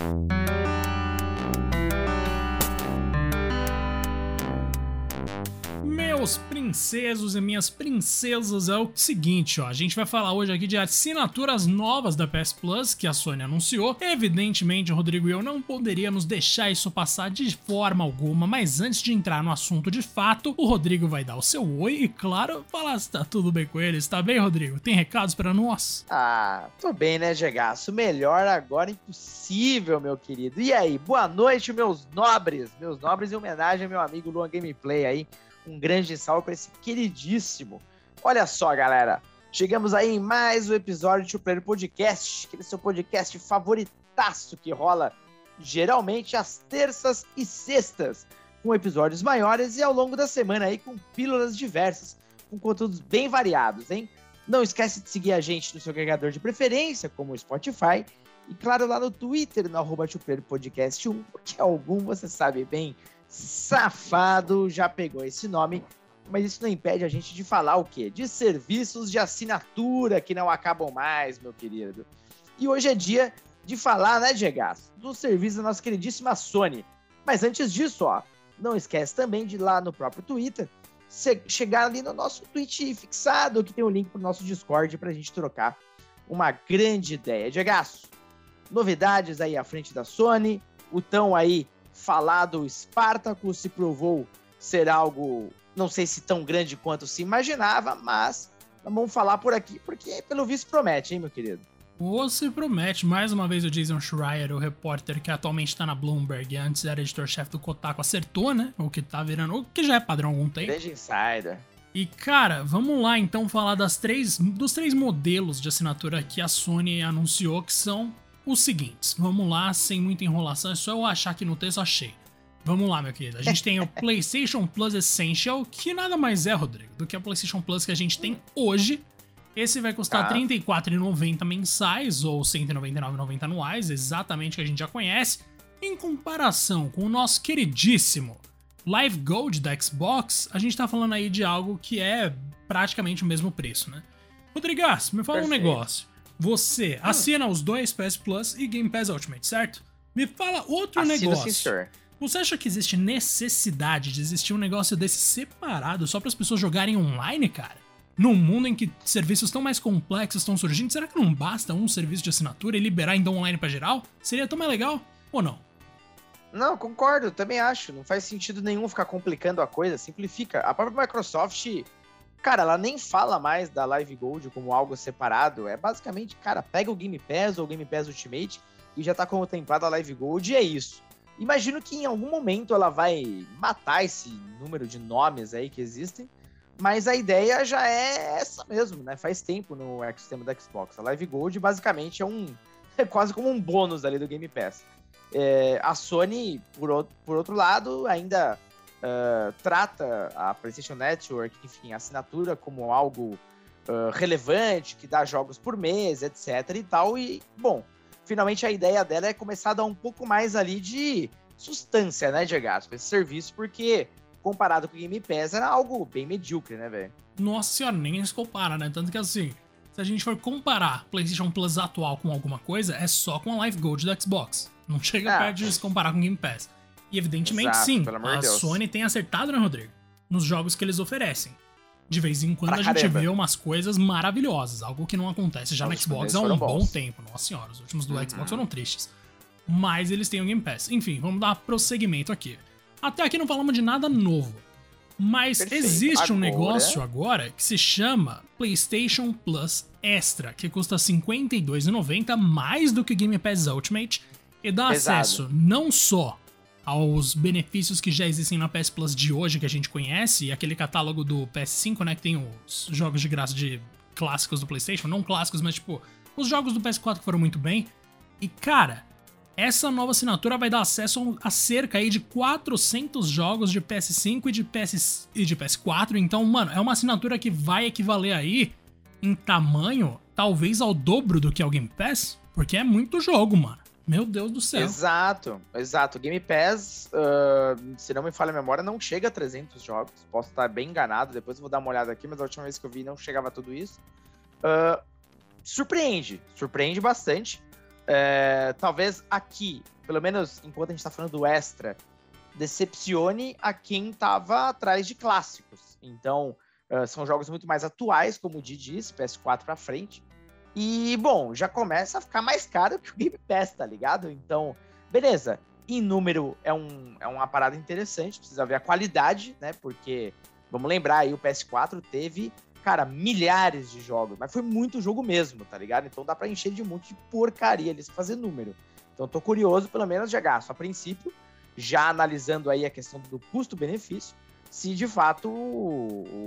Thank you. Meus princesos e minhas princesas, é o seguinte, ó, a gente vai falar hoje aqui de assinaturas novas da PS Plus que a Sony anunciou. Evidentemente, o Rodrigo e eu não poderíamos deixar isso passar de forma alguma, mas antes de entrar no assunto de fato, o Rodrigo vai dar o seu oi e, claro, falar se tá tudo bem com ele. Está bem, Rodrigo? Tem recados para nós? Ah, tô bem, né, Gegaço? Melhor agora impossível, meu querido. E aí, boa noite, meus nobres, meus nobres em homenagem ao meu amigo Luan Gameplay aí um grande salve para esse queridíssimo. Olha só, galera. Chegamos aí em mais um episódio do Player Podcast, aquele seu podcast favoritaço que rola geralmente às terças e sextas, com episódios maiores e ao longo da semana aí com pílulas diversas, com conteúdos bem variados, hein? Não esquece de seguir a gente no seu agregador de preferência, como o Spotify, e claro, lá no Twitter, no arroba Podcast 1, porque algum você sabe bem safado já pegou esse nome, mas isso não impede a gente de falar o quê? De serviços de assinatura que não acabam mais, meu querido. E hoje é dia de falar, né, Gegas, do serviço da nossa queridíssima Sony. Mas antes disso, ó, não esquece também de ir lá no próprio Twitter, chegar ali no nosso tweet fixado, que tem o um link pro nosso Discord pra gente trocar uma grande ideia. Gegaço, novidades aí à frente da Sony, o tão aí falado Spartacus se provou ser algo, não sei se tão grande quanto se imaginava, mas vamos falar por aqui, porque pelo visto promete, hein, meu querido? Você promete, mais uma vez o Jason Schreier, o repórter que atualmente está na Bloomberg e antes era editor-chefe do Kotaku, acertou, né? O que tá virando, o que já é padrão há algum tempo. Grande insider. E cara, vamos lá então falar das três, dos três modelos de assinatura que a Sony anunciou que são os seguintes. Vamos lá, sem muita enrolação, é só eu achar aqui no texto, achei. Vamos lá, meu querido. A gente tem o PlayStation Plus Essential, que nada mais é, Rodrigo, do que a PlayStation Plus que a gente tem hoje. Esse vai custar R$ 34,90 mensais ou R$ 199,90 anuais, exatamente o que a gente já conhece. Em comparação com o nosso queridíssimo Live Gold da Xbox, a gente tá falando aí de algo que é praticamente o mesmo preço, né? Rodrigas, me fala Perfeito. um negócio. Você hum. assina os dois PS Plus e Game Pass Ultimate, certo? Me fala outro Assino negócio. Sim. Você acha que existe necessidade de existir um negócio desse separado só para as pessoas jogarem online, cara? Num mundo em que serviços tão mais complexos estão surgindo, será que não basta um serviço de assinatura e liberar então online para geral? Seria tão mais legal ou não? Não, concordo, também acho. Não faz sentido nenhum ficar complicando a coisa, simplifica. A própria Microsoft Cara, ela nem fala mais da Live Gold como algo separado. É basicamente, cara, pega o Game Pass ou o Game Pass Ultimate e já tá contemplada a Live Gold e é isso. Imagino que em algum momento ela vai matar esse número de nomes aí que existem, mas a ideia já é essa mesmo, né? Faz tempo no ecossistema da Xbox. A Live Gold basicamente é um. É quase como um bônus ali do Game Pass. É, a Sony, por, por outro lado, ainda uh, trata a PlayStation Network, enfim, a assinatura como algo uh, relevante, que dá jogos por mês, etc e tal. E, bom, finalmente a ideia dela é começar a dar um pouco mais ali de substância, né, Diego, para esse serviço, porque comparado com o Game Pass era algo bem medíocre, né, velho? Nossa senhora, nem se compara, né? Tanto que assim, se a gente for comparar PlayStation Plus atual com alguma coisa, é só com a Live Gold da Xbox. Não chega ah. perto de se comparar com o Game Pass. E evidentemente, Exato, sim, a de Sony tem acertado, né, Rodrigo? Nos jogos que eles oferecem. De vez em quando pra a gente caramba. vê umas coisas maravilhosas, algo que não acontece já no Xbox há um bom tempo. Nossa senhora, os últimos do uhum. Xbox foram tristes. Mas eles têm o Game Pass. Enfim, vamos dar prosseguimento aqui. Até aqui não falamos de nada novo. Mas Perfeito. existe agora... um negócio agora que se chama PlayStation Plus Extra, que custa R$ 52,90 mais do que o Game Pass Ultimate e dá Pesado. acesso não só aos benefícios que já existem na PS Plus de hoje que a gente conhece, e aquele catálogo do PS5, né, que tem os jogos de graça de clássicos do PlayStation, não clássicos, mas tipo, os jogos do PS4 que foram muito bem. E cara, essa nova assinatura vai dar acesso a cerca aí de 400 jogos de PS5 e de, PS, e de PS4. Então, mano, é uma assinatura que vai equivaler aí em tamanho, talvez ao dobro do que é o Game Pass, porque é muito jogo, mano. Meu Deus do céu. Exato, exato. Game Pass, uh, se não me falha a memória, não chega a 300 jogos. Posso estar bem enganado, depois eu vou dar uma olhada aqui, mas a última vez que eu vi não chegava a tudo isso. Uh, surpreende, surpreende bastante. é, talvez aqui, pelo menos enquanto a gente tá falando do extra, decepcione a quem tava atrás de clássicos. Então, uh, são jogos muito mais atuais, como o Didi disse, PS4 para frente. E, bom, já começa a ficar mais caro que o Game Pass, tá ligado? Então, beleza. Em número é, um, é uma parada interessante, precisa ver a qualidade, né? Porque, vamos lembrar aí, o PS4 teve, cara, milhares de jogos, mas foi muito jogo mesmo, tá ligado? Então dá pra encher de um monte de porcaria ali, fazer número. Então tô curioso, pelo menos, de gasto. A princípio, já analisando aí a questão do custo-benefício, se de fato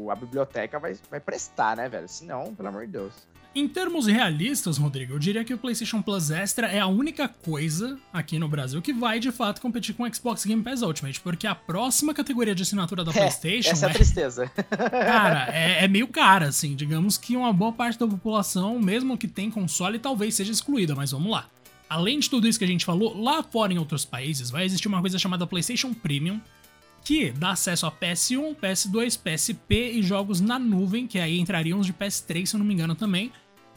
a biblioteca vai, vai prestar, né, velho? Se não, pelo amor de Deus. Em termos realistas, Rodrigo, eu diria que o PlayStation Plus Extra é a única coisa aqui no Brasil que vai de fato competir com o Xbox Game Pass Ultimate, porque a próxima categoria de assinatura da é, PlayStation. Essa é a tristeza. Cara, é, é, meio cara, assim. Digamos que uma boa parte da população, mesmo que tem console, talvez seja excluída, mas vamos lá. Além de tudo isso que a gente falou, lá fora em outros países vai existir uma coisa chamada PlayStation Premium, que dá acesso a PS1, PS2, PSP e jogos na nuvem, que aí entrariam os de PS3, se eu não me engano também.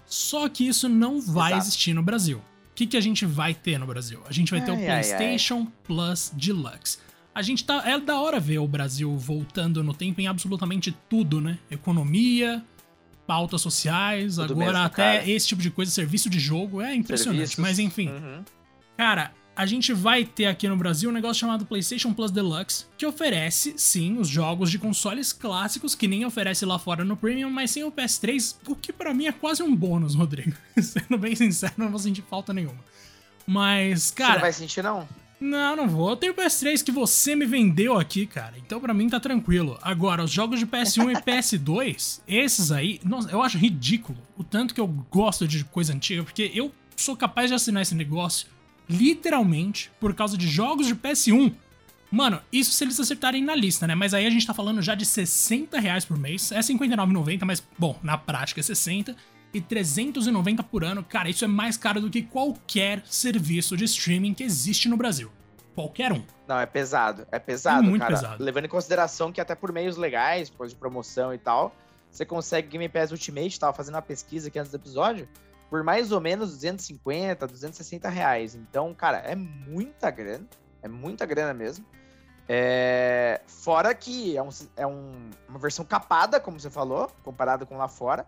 Só que isso não vai Exato. existir no Brasil. O que, que a gente vai ter no Brasil? A gente vai ai, ter o PlayStation ai, ai. Plus Deluxe. A gente tá. É da hora ver o Brasil voltando no tempo em absolutamente tudo, né? Economia, pautas sociais, tudo agora mesmo, até cara. esse tipo de coisa, serviço de jogo. É impressionante. Serviços. Mas enfim. Uhum. Cara, a gente vai ter aqui no Brasil um negócio chamado PlayStation Plus Deluxe, que oferece, sim, os jogos de consoles clássicos, que nem oferece lá fora no Premium, mas sem o PS3, o que para mim é quase um bônus, Rodrigo. Sendo bem sincero, não vou sentir falta nenhuma. Mas, cara. Você não vai sentir, não? Não, não vou. Eu tenho o PS3 que você me vendeu aqui, cara. Então para mim tá tranquilo. Agora, os jogos de PS1 e PS2, esses aí, nossa, eu acho ridículo o tanto que eu gosto de coisa antiga, porque eu sou capaz de assinar esse negócio literalmente por causa de jogos de PS1. Mano, isso se eles acertarem na lista, né? Mas aí a gente tá falando já de 60 reais por mês. É 59,90, mas, bom, na prática é 60. E 390 por ano. Cara, isso é mais caro do que qualquer serviço de streaming que existe no Brasil. Qualquer um. Não, é pesado. É pesado, é muito cara. pesado. Levando em consideração que até por meios legais, por de promoção e tal, você consegue Game Pass Ultimate, tava fazendo uma pesquisa aqui antes do episódio por mais ou menos 250, 260 reais. Então, cara, é muita grana. É muita grana mesmo. É... Fora que é, um, é um, uma versão capada, como você falou, comparado com lá fora.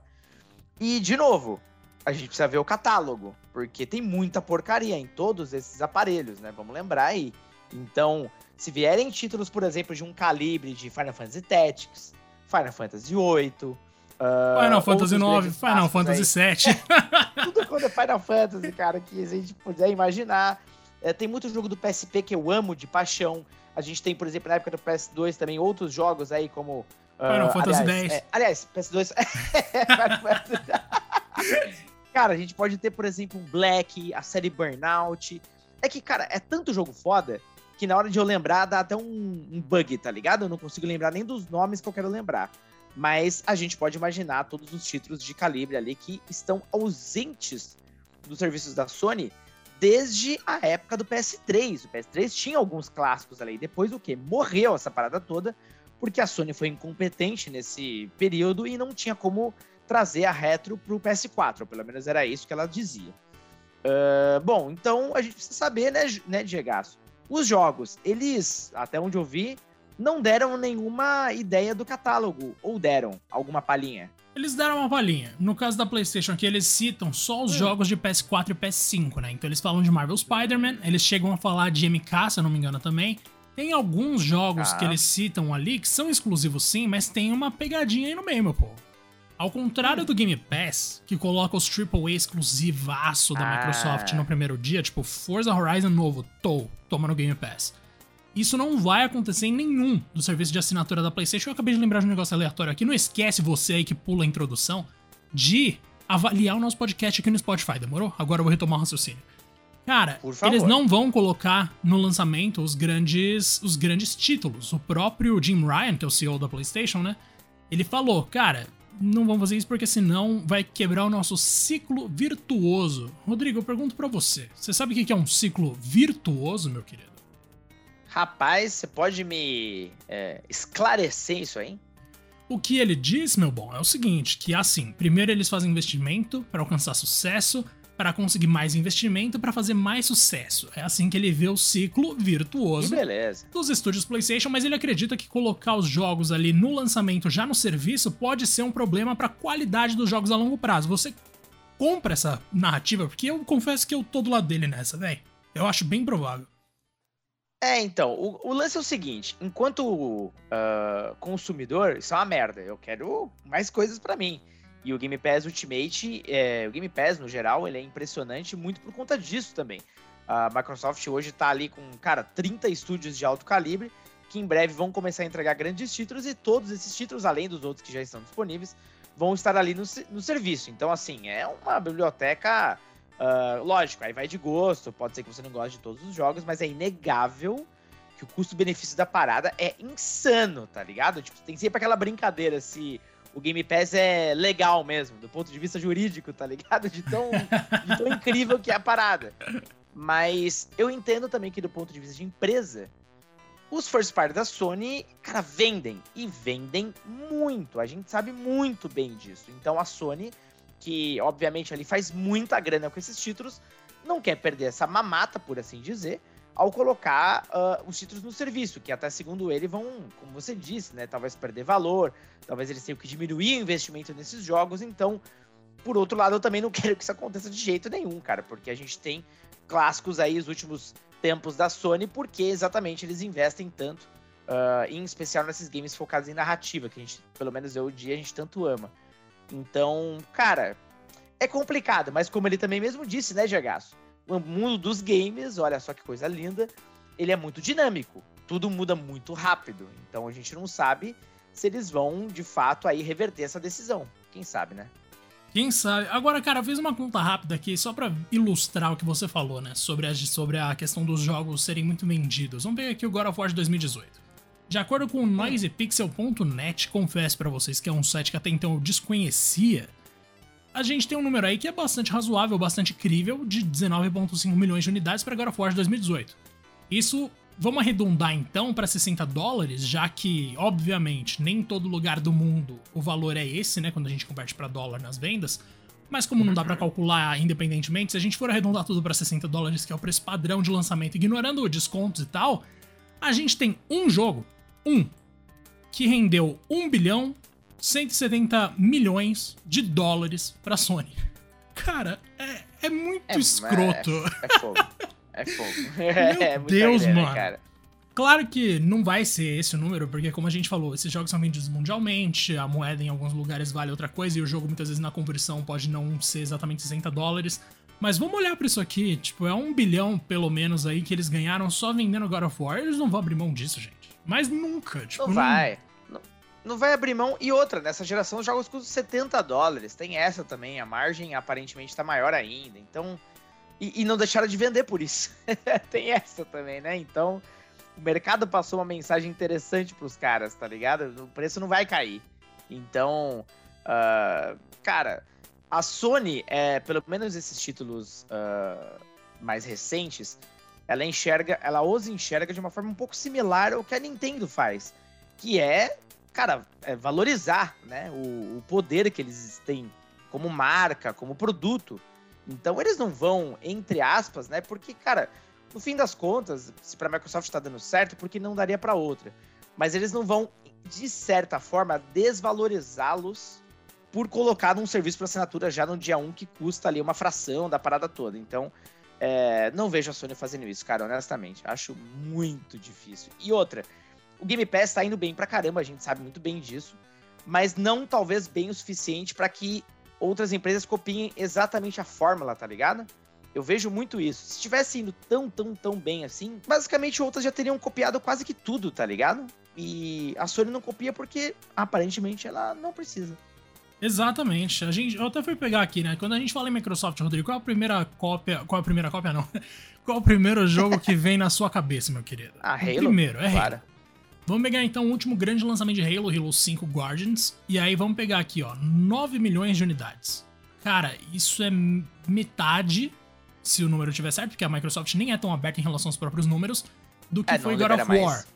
E, de novo, a gente precisa ver o catálogo, porque tem muita porcaria em todos esses aparelhos, né? Vamos lembrar aí. Então, se vierem títulos, por exemplo, de um calibre de Final Fantasy Tactics, Final Fantasy VIII, Uh, Final Fantasy IX, Final Fantasy VII. tudo quando é Final Fantasy, cara, que a gente puder imaginar. É, tem muito jogo do PSP que eu amo de paixão. A gente tem, por exemplo, na época do PS2 também outros jogos aí, como. Uh, Final Fantasy aliás, X. É, aliás, PS2. cara, a gente pode ter, por exemplo, Black, a série Burnout. É que, cara, é tanto jogo foda que na hora de eu lembrar dá até um, um bug, tá ligado? Eu não consigo lembrar nem dos nomes que eu quero lembrar mas a gente pode imaginar todos os títulos de calibre ali que estão ausentes dos serviços da Sony desde a época do PS3. O PS3 tinha alguns clássicos ali. Depois o que? Morreu essa parada toda, porque a Sony foi incompetente nesse período e não tinha como trazer a retro para o PS4. Ou pelo menos era isso que ela dizia. Uh, bom, então a gente precisa saber, né, né Diego? Os jogos, eles, até onde eu vi, não deram nenhuma ideia do catálogo. Ou deram alguma palhinha? Eles deram uma palhinha. No caso da PlayStation aqui, eles citam só os hum. jogos de PS4 e PS5, né? Então eles falam de Marvel Spider-Man, eles chegam a falar de MK, se eu não me engano também. Tem alguns jogos ah. que eles citam ali que são exclusivos sim, mas tem uma pegadinha aí no meio, meu povo. Ao contrário hum. do Game Pass, que coloca os AAA exclusivaço da ah. Microsoft no primeiro dia, tipo Forza Horizon novo, tô, toma no Game Pass. Isso não vai acontecer em nenhum dos serviços de assinatura da PlayStation. Eu acabei de lembrar de um negócio aleatório aqui. Não esquece você aí que pula a introdução de avaliar o nosso podcast aqui no Spotify, demorou? Agora eu vou retomar o raciocínio. Cara, eles não vão colocar no lançamento os grandes, os grandes títulos. O próprio Jim Ryan, que é o CEO da PlayStation, né? Ele falou, cara, não vamos fazer isso porque senão vai quebrar o nosso ciclo virtuoso. Rodrigo, eu pergunto para você. Você sabe o que é um ciclo virtuoso, meu querido? Rapaz, você pode me é, esclarecer isso aí? O que ele diz, meu bom, é o seguinte: que assim, primeiro eles fazem investimento para alcançar sucesso, para conseguir mais investimento para fazer mais sucesso. É assim que ele vê o ciclo virtuoso dos estúdios PlayStation, mas ele acredita que colocar os jogos ali no lançamento já no serviço pode ser um problema para a qualidade dos jogos a longo prazo. Você compra essa narrativa? Porque eu confesso que eu tô do lado dele nessa, velho. Eu acho bem provável. É, então, o, o lance é o seguinte: enquanto uh, consumidor, isso é uma merda. Eu quero mais coisas para mim. E o Game Pass Ultimate, é, o Game Pass no geral, ele é impressionante muito por conta disso também. A Microsoft hoje tá ali com, cara, 30 estúdios de alto calibre que em breve vão começar a entregar grandes títulos e todos esses títulos, além dos outros que já estão disponíveis, vão estar ali no, no serviço. Então, assim, é uma biblioteca. Uh, lógico, aí vai de gosto, pode ser que você não goste de todos os jogos, mas é inegável que o custo-benefício da parada é insano, tá ligado? Tipo, tem sempre aquela brincadeira se o Game Pass é legal mesmo, do ponto de vista jurídico, tá ligado? De tão, de tão incrível que é a parada. Mas eu entendo também que do ponto de vista de empresa, os first party da Sony, cara, vendem. E vendem muito. A gente sabe muito bem disso. Então a Sony, que obviamente ali faz muita grana com esses títulos, não quer perder essa mamata, por assim dizer, ao colocar uh, os títulos no serviço, que até segundo ele vão, como você disse, né, talvez perder valor, talvez eles tenham que diminuir o investimento nesses jogos, então, por outro lado, eu também não quero que isso aconteça de jeito nenhum, cara, porque a gente tem clássicos aí, os últimos tempos da Sony, porque exatamente eles investem tanto, uh, em especial nesses games focados em narrativa, que a gente, pelo menos eu, o dia, a gente tanto ama. Então, cara, é complicado, mas como ele também mesmo disse, né, Jagaço? o mundo dos games, olha só que coisa linda, ele é muito dinâmico. Tudo muda muito rápido. Então a gente não sabe se eles vão, de fato, aí reverter essa decisão. Quem sabe, né? Quem sabe? Agora, cara, fiz uma conta rápida aqui só para ilustrar o que você falou, né? Sobre a, sobre a questão dos jogos serem muito vendidos. Vamos pegar aqui o God of War de 2018. De acordo com o noisepixel.net, confesso para vocês que é um site que até então eu desconhecia, a gente tem um número aí que é bastante razoável, bastante crível, de 19,5 milhões de unidades para of War 2018. Isso, vamos arredondar então para 60 dólares, já que, obviamente, nem todo lugar do mundo o valor é esse, né, quando a gente converte para dólar nas vendas. Mas como não dá para calcular independentemente, se a gente for arredondar tudo para 60 dólares, que é o preço padrão de lançamento, ignorando descontos e tal, a gente tem um jogo, um, que rendeu 1 bilhão 170 milhões de dólares pra Sony. Cara, é, é muito é, escroto. É, é, fogo. É fogo. Meu é Deus, grana, mano. Cara. Claro que não vai ser esse o número, porque como a gente falou, esses jogos são vendidos mundialmente, a moeda em alguns lugares vale outra coisa, e o jogo muitas vezes na conversão pode não ser exatamente 60 dólares. Mas vamos olhar para isso aqui, tipo, é um bilhão pelo menos aí que eles ganharam só vendendo God of War, eles não vão abrir mão disso, gente. Mas nunca, tipo. Não, não... vai não vai abrir mão. E outra, nessa geração os jogos custam 70 dólares. Tem essa também, a margem aparentemente está maior ainda. Então. E, e, não deixaram de vender por isso. Tem essa também, né? Então, o mercado passou uma mensagem interessante para os caras, tá ligado? O preço não vai cair. Então, uh, cara, a Sony, é, pelo menos esses títulos uh, mais recentes, ela enxerga, ela os enxerga de uma forma um pouco similar ao que a Nintendo faz, que é cara, é valorizar né, o, o poder que eles têm como marca, como produto. Então eles não vão, entre aspas, né? Porque, cara, no fim das contas, se para a Microsoft está dando certo, porque não daria para outra. Mas eles não vão, de certa forma, desvalorizá-los por colocar num serviço para assinatura já no dia 1 que custa ali uma fração da parada toda. Então, é, não vejo a Sony fazendo isso, cara, honestamente. Acho muito difícil. E outra, o Game Pass tá indo bem pra caramba, a gente sabe muito bem disso, mas não talvez bem o suficiente para que outras empresas copiem exatamente a fórmula, tá ligado? Eu vejo muito isso. Se tivesse indo tão, tão, tão bem assim, basicamente outras já teriam copiado quase que tudo, tá ligado? E a Sony não copia porque aparentemente ela não precisa. Exatamente. A gente, eu até fui pegar aqui, né? Quando a gente fala em Microsoft, Rodrigo, qual é a primeira cópia. Qual é a primeira cópia, não? Qual é o primeiro jogo que vem na sua cabeça, meu querido? Ah, Halo? O primeiro, é claro. Halo. Vamos pegar então o último grande lançamento de Halo, Halo 5 Guardians. E aí vamos pegar aqui, ó, 9 milhões de unidades. Cara, isso é metade, se o número estiver certo, porque a Microsoft nem é tão aberta em relação aos próprios números, do que é, foi God of War. Mais.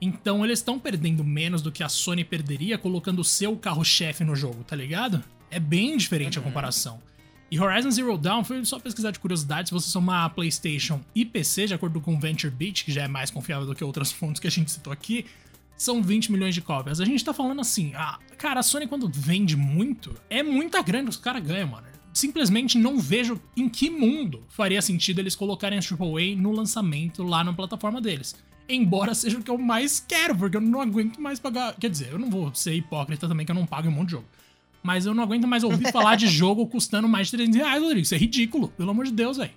Então eles estão perdendo menos do que a Sony perderia colocando o seu carro-chefe no jogo, tá ligado? É bem diferente uhum. a comparação. E Horizon Zero Dawn foi só pesquisar de curiosidade, se você somar PlayStation e PC, de acordo com o Venture Beat, que já é mais confiável do que outras fontes que a gente citou aqui, são 20 milhões de cópias. A gente tá falando assim, ah, cara, a Sony quando vende muito, é muita grana que os caras ganham, mano. Simplesmente não vejo em que mundo faria sentido eles colocarem a AAA no lançamento lá na plataforma deles. Embora seja o que eu mais quero, porque eu não aguento mais pagar. Quer dizer, eu não vou ser hipócrita também, que eu não pago um monte de jogo. Mas eu não aguento mais ouvir falar de jogo custando mais de 300 reais, Rodrigo. Isso é ridículo, pelo amor de Deus, velho.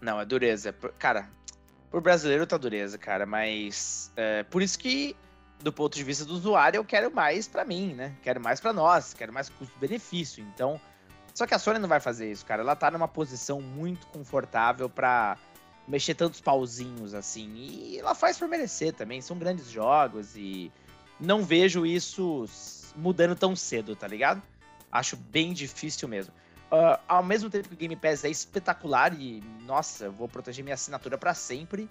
Não, é dureza. Cara, por brasileiro tá dureza, cara, mas é, por isso que, do ponto de vista do usuário, eu quero mais para mim, né? Quero mais para nós, quero mais custo-benefício. Então, só que a Sony não vai fazer isso, cara. Ela tá numa posição muito confortável para mexer tantos pauzinhos assim. E ela faz por merecer também. São grandes jogos e não vejo isso mudando tão cedo, tá ligado? Acho bem difícil mesmo. Uh, ao mesmo tempo que o Game Pass é espetacular e, nossa, vou proteger minha assinatura para sempre,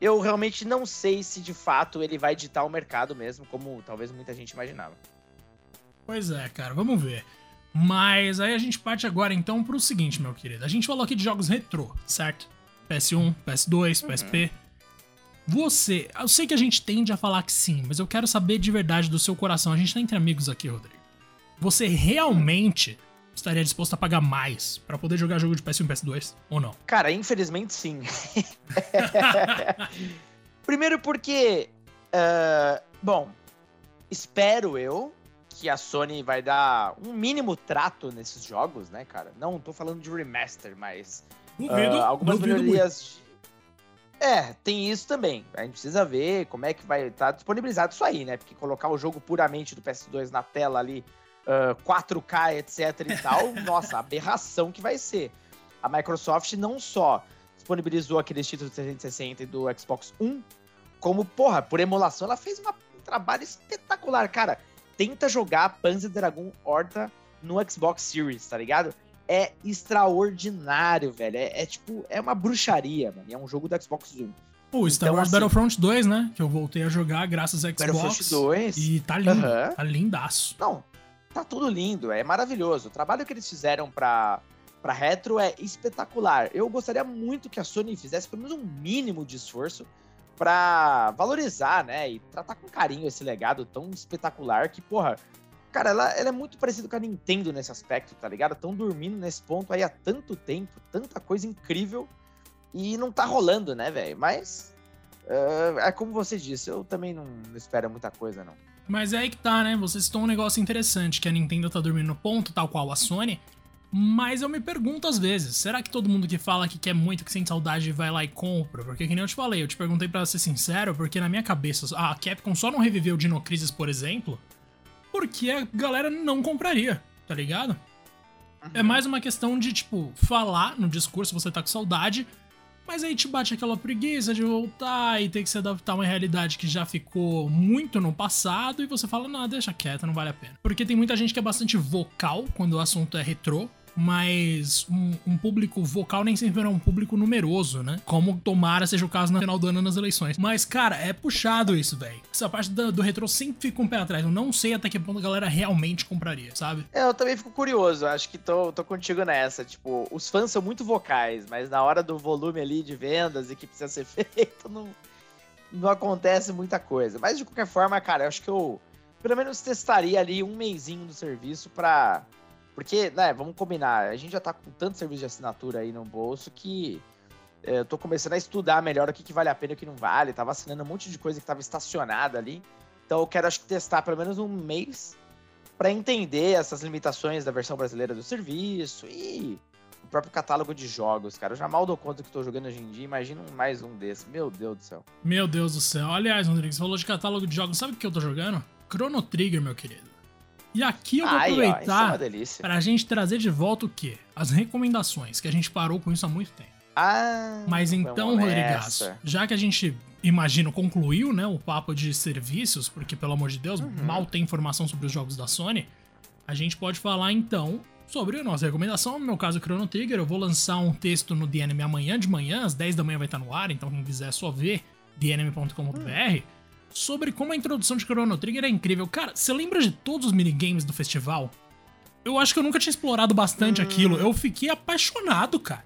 eu realmente não sei se de fato ele vai ditar o mercado mesmo, como talvez muita gente imaginava. Pois é, cara, vamos ver. Mas aí a gente parte agora então pro seguinte, meu querido. A gente falou aqui de jogos retrô, certo? PS1, PS2, uhum. PSP. Você, eu sei que a gente tende a falar que sim, mas eu quero saber de verdade do seu coração. A gente tá entre amigos aqui, Rodrigo. Você realmente estaria disposto a pagar mais para poder jogar jogo de PS1 e PS2 ou não? Cara, infelizmente sim. Primeiro porque, uh, bom, espero eu que a Sony vai dar um mínimo trato nesses jogos, né, cara? Não tô falando de remaster, mas duvido, uh, algumas duvido melhorias. É, tem isso também. A gente precisa ver como é que vai estar tá disponibilizado isso aí, né? Porque colocar o jogo puramente do PS2 na tela ali uh, 4K, etc e tal, nossa, aberração que vai ser. A Microsoft não só disponibilizou aqueles títulos do 360 e do Xbox One, como, porra, por emulação, ela fez uma, um trabalho espetacular. Cara, tenta jogar Panzer Dragon Horta no Xbox Series, tá ligado? É extraordinário, velho. É, é, tipo, é uma bruxaria, mano. É um jogo do Xbox One. Pô, Star então, Wars assim, Battlefront 2, né? Que eu voltei a jogar graças a Xbox. Battlefront 2. E tá lindo, uh -huh. tá lindaço. Não, tá tudo lindo, é maravilhoso. O trabalho que eles fizeram pra, pra retro é espetacular. Eu gostaria muito que a Sony fizesse pelo menos um mínimo de esforço para valorizar, né, e tratar com carinho esse legado tão espetacular que, porra, cara, ela, ela é muito parecida com a Nintendo nesse aspecto, tá ligado? Estão dormindo nesse ponto aí há tanto tempo, tanta coisa incrível e não tá rolando, né, velho? Mas uh, é como você disse, eu também não espero muita coisa, não. Mas é aí que tá, né? Você citou um negócio interessante, que a Nintendo tá dormindo no ponto, tal qual a Sony. Mas eu me pergunto às vezes, será que todo mundo que fala que quer muito, que sente saudade, vai lá e compra? Porque que nem eu te falei, eu te perguntei para ser sincero, porque na minha cabeça, a Capcom só não reviveu o Dino Crisis, por exemplo, porque a galera não compraria, tá ligado? Uhum. É mais uma questão de, tipo, falar no discurso, você tá com saudade, mas aí te bate aquela preguiça de voltar e ter que se adaptar a uma realidade que já ficou muito no passado e você fala, não, deixa quieto, não vale a pena. Porque tem muita gente que é bastante vocal quando o assunto é retrô, mas um, um, público vocal nem sempre é um público numeroso, né? Como tomara seja o caso no final do ano nas eleições. Mas, cara, é puxado isso, velho. Essa parte do, do retrô sempre fica um pé atrás. Eu não sei até que ponto a galera realmente compraria, sabe? É, eu também fico curioso. Acho que tô, tô contigo nessa. Tipo, os fãs são muito vocais, mas na hora do volume ali de vendas e que precisa ser feito, não, não acontece muita coisa. Mas de qualquer forma, cara, eu acho que eu pelo menos testaria ali um mêsinho do serviço pra porque, né, vamos combinar, a gente já tá com tanto serviço de assinatura aí no bolso que é, eu tô começando a estudar melhor o que, que vale a pena e o que não vale. Tava assinando um monte de coisa que tava estacionada ali. Então eu quero, acho que, testar pelo menos um mês para entender essas limitações da versão brasileira do serviço e o próprio catálogo de jogos, cara. Eu já mal dou conta que tô jogando hoje em dia, imagina mais um desses. Meu Deus do céu. Meu Deus do céu. Aliás, Rodrigo, você falou de catálogo de jogos. Sabe o que eu tô jogando? Chrono Trigger, meu querido. E aqui eu vou Ai, aproveitar ó, para a gente trazer de volta o quê? As recomendações, que a gente parou com isso há muito tempo. Ah, Mas então, Rodrigaço, já que a gente, imagino, concluiu né, o papo de serviços, porque, pelo amor de Deus, uhum. mal tem informação sobre os jogos da Sony, a gente pode falar então sobre a nossa recomendação. No meu caso, Chrono Trigger, eu vou lançar um texto no DNM amanhã de manhã, às 10 da manhã vai estar no ar, então quem quiser só ver, dnm.com.br. sobre como a introdução de Chrono Trigger é incrível. Cara, você lembra de todos os minigames do festival? eu acho que eu nunca tinha explorado bastante hum. aquilo. Eu fiquei apaixonado, cara.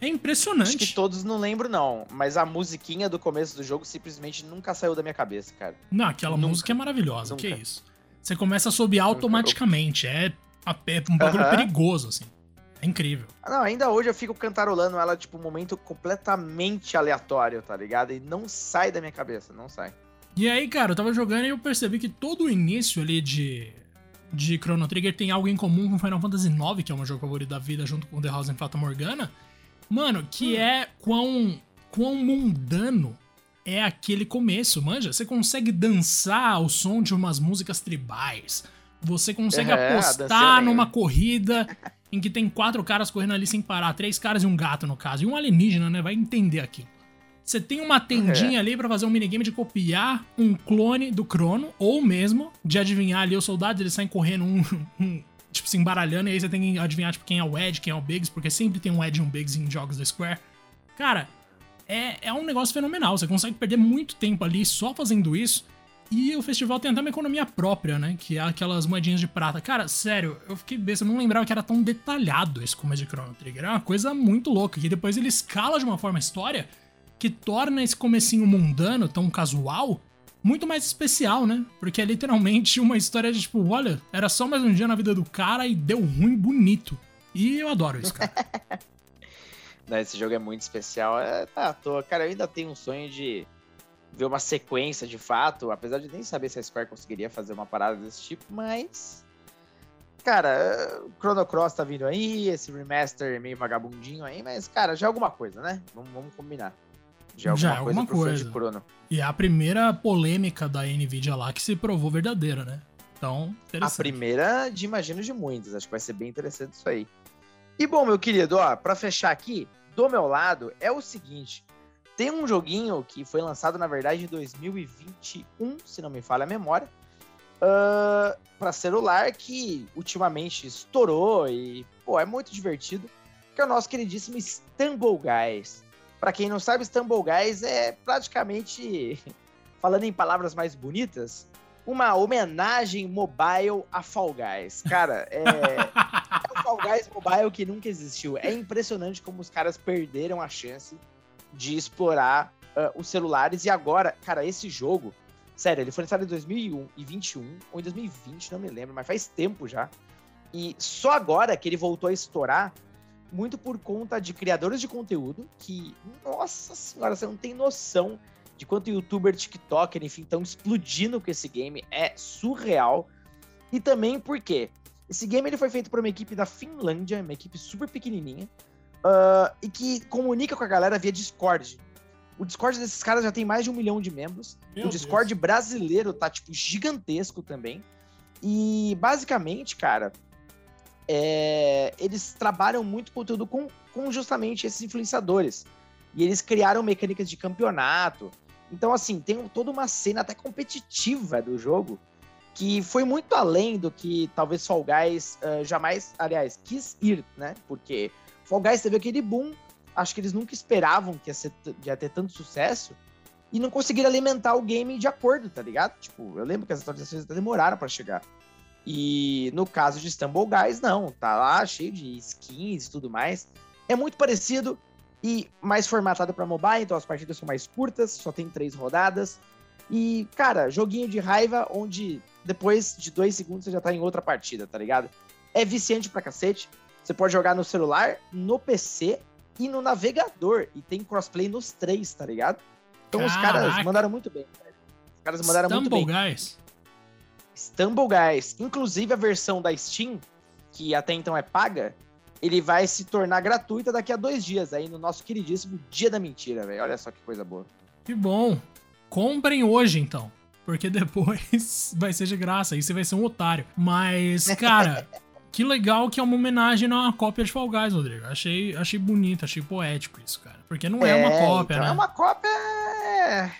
É impressionante. Acho que todos não lembro, não. Mas a musiquinha do começo do jogo simplesmente nunca saiu da minha cabeça, cara. Não, aquela nunca. música é maravilhosa. Nunca. Que é isso? Você começa a subir automaticamente. É, é um bagulho uh -huh. perigoso, assim. É incrível. Não, ainda hoje eu fico cantarolando ela, tipo, um momento completamente aleatório, tá ligado? E não sai da minha cabeça, não sai. E aí, cara, eu tava jogando e eu percebi que todo o início ali de, de Chrono Trigger tem algo em comum com Final Fantasy IX, que é o meu jogo favorito da vida, junto com The House and Fata Morgana. Mano, que hum. é quão, quão mundano é aquele começo, manja? Você consegue dançar ao som de umas músicas tribais. Você consegue é, apostar numa corrida em que tem quatro caras correndo ali sem parar, três caras e um gato no caso, e um alienígena, né? Vai entender aqui. Você tem uma tendinha é. ali para fazer um minigame de copiar um clone do Crono, ou mesmo de adivinhar ali os soldados, eles saem correndo um, um tipo, se embaralhando, e aí você tem que adivinhar, tipo, quem é o Ed, quem é o Biggs, porque sempre tem um Ed e um Biggs em jogos da Square. Cara, é, é um negócio fenomenal. Você consegue perder muito tempo ali só fazendo isso. E o festival tem até uma economia própria, né? Que é aquelas moedinhas de prata. Cara, sério, eu fiquei besta, eu não lembrava que era tão detalhado esse começo de Chrono Trigger. É uma coisa muito louca, que depois ele escala de uma forma a história que torna esse comecinho mundano, tão casual, muito mais especial, né? Porque é literalmente uma história de tipo, olha, era só mais um dia na vida do cara e deu ruim bonito. E eu adoro isso, cara. Não, esse jogo é muito especial. É, tá à toa. Cara, eu ainda tenho um sonho de ver uma sequência de fato, apesar de nem saber se a Square conseguiria fazer uma parada desse tipo, mas. Cara, Chrono Cross tá vindo aí, esse remaster meio vagabundinho aí, mas, cara, já é alguma coisa, né? Vamos, vamos combinar. Já é alguma, já é alguma coisa. coisa. E é a primeira polêmica da Nvidia lá que se provou verdadeira, né? Então, A primeira de imagino de muitas. Acho que vai ser bem interessante isso aí. E bom, meu querido, ó, pra fechar aqui, do meu lado, é o seguinte. Tem um joguinho que foi lançado, na verdade, em 2021, se não me falha a memória, uh, para celular, que ultimamente estourou e, pô, é muito divertido, que é o nosso queridíssimo Stumble Guys. Para quem não sabe, Stumble Guys é praticamente, falando em palavras mais bonitas, uma homenagem mobile a Fall Guys. Cara, é, é o Fall Guys mobile que nunca existiu. É impressionante como os caras perderam a chance de explorar uh, os celulares. E agora, cara, esse jogo, sério, ele foi lançado em 2021 ou em 2020, não me lembro, mas faz tempo já. E só agora que ele voltou a estourar muito por conta de criadores de conteúdo que, nossa senhora, você não tem noção de quanto youtuber, tiktoker, enfim, estão explodindo com esse game, é surreal. E também porque esse game ele foi feito por uma equipe da Finlândia, uma equipe super pequenininha, uh, e que comunica com a galera via Discord. O Discord desses caras já tem mais de um milhão de membros. Meu o Discord Deus. brasileiro tá, tipo, gigantesco também. E, basicamente, cara, é, eles trabalham muito conteúdo com, com justamente esses influenciadores. E eles criaram mecânicas de campeonato. Então, assim, tem toda uma cena até competitiva do jogo que foi muito além do que talvez Fall Guys uh, jamais, aliás, quis ir, né? Porque Fall Guys teve aquele boom, acho que eles nunca esperavam que ia, ser, ia ter tanto sucesso e não conseguiram alimentar o game de acordo, tá ligado? Tipo, eu lembro que as atualizações demoraram para chegar. E no caso de Stumble Guys, não. Tá lá cheio de skins e tudo mais. É muito parecido e mais formatado para mobile, então as partidas são mais curtas, só tem três rodadas. E, cara, joguinho de raiva onde depois de dois segundos você já tá em outra partida, tá ligado? É viciante pra cacete. Você pode jogar no celular, no PC e no navegador. E tem crossplay nos três, tá ligado? Então Caraca. os caras mandaram muito bem. Os caras mandaram Stumble muito bem. Guys. Stumble Guys. Inclusive a versão da Steam, que até então é paga, ele vai se tornar gratuita daqui a dois dias, aí no nosso queridíssimo Dia da Mentira, velho. Olha só que coisa boa. Que bom. Comprem hoje, então. Porque depois vai ser de graça, aí você vai ser um otário. Mas, cara, que legal que é uma homenagem a uma cópia de Fall Guys, Rodrigo. Achei, achei bonito, achei poético isso, cara. Porque não é, é uma cópia, então né? É uma cópia.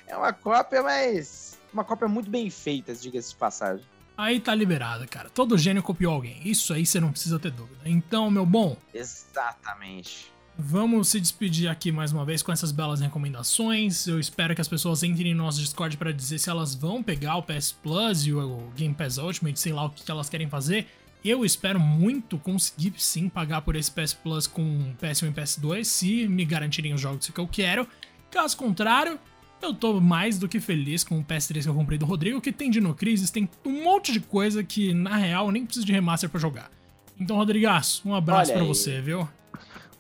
É uma cópia, mas uma cópia muito bem feita, diga-se de passagem. Aí tá liberado, cara. Todo gênio copiou alguém. Isso aí você não precisa ter dúvida. Então, meu bom. Exatamente. Vamos se despedir aqui mais uma vez com essas belas recomendações. Eu espero que as pessoas entrem no nosso Discord para dizer se elas vão pegar o PS Plus e o Game Pass Ultimate, sei lá o que elas querem fazer. Eu espero muito conseguir sim pagar por esse PS Plus com PS1 e PS2, se me garantirem os jogos que eu quero. Caso contrário, eu tô mais do que feliz com o PS3 que eu comprei do Rodrigo, que tem Dino Crisis, tem um monte de coisa que, na real, eu nem preciso de remaster para jogar. Então, Rodrigaço, um abraço para você, viu?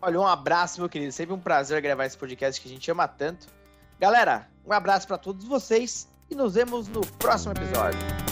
Olha, um abraço, meu querido. Sempre um prazer gravar esse podcast que a gente ama tanto. Galera, um abraço para todos vocês e nos vemos no próximo episódio.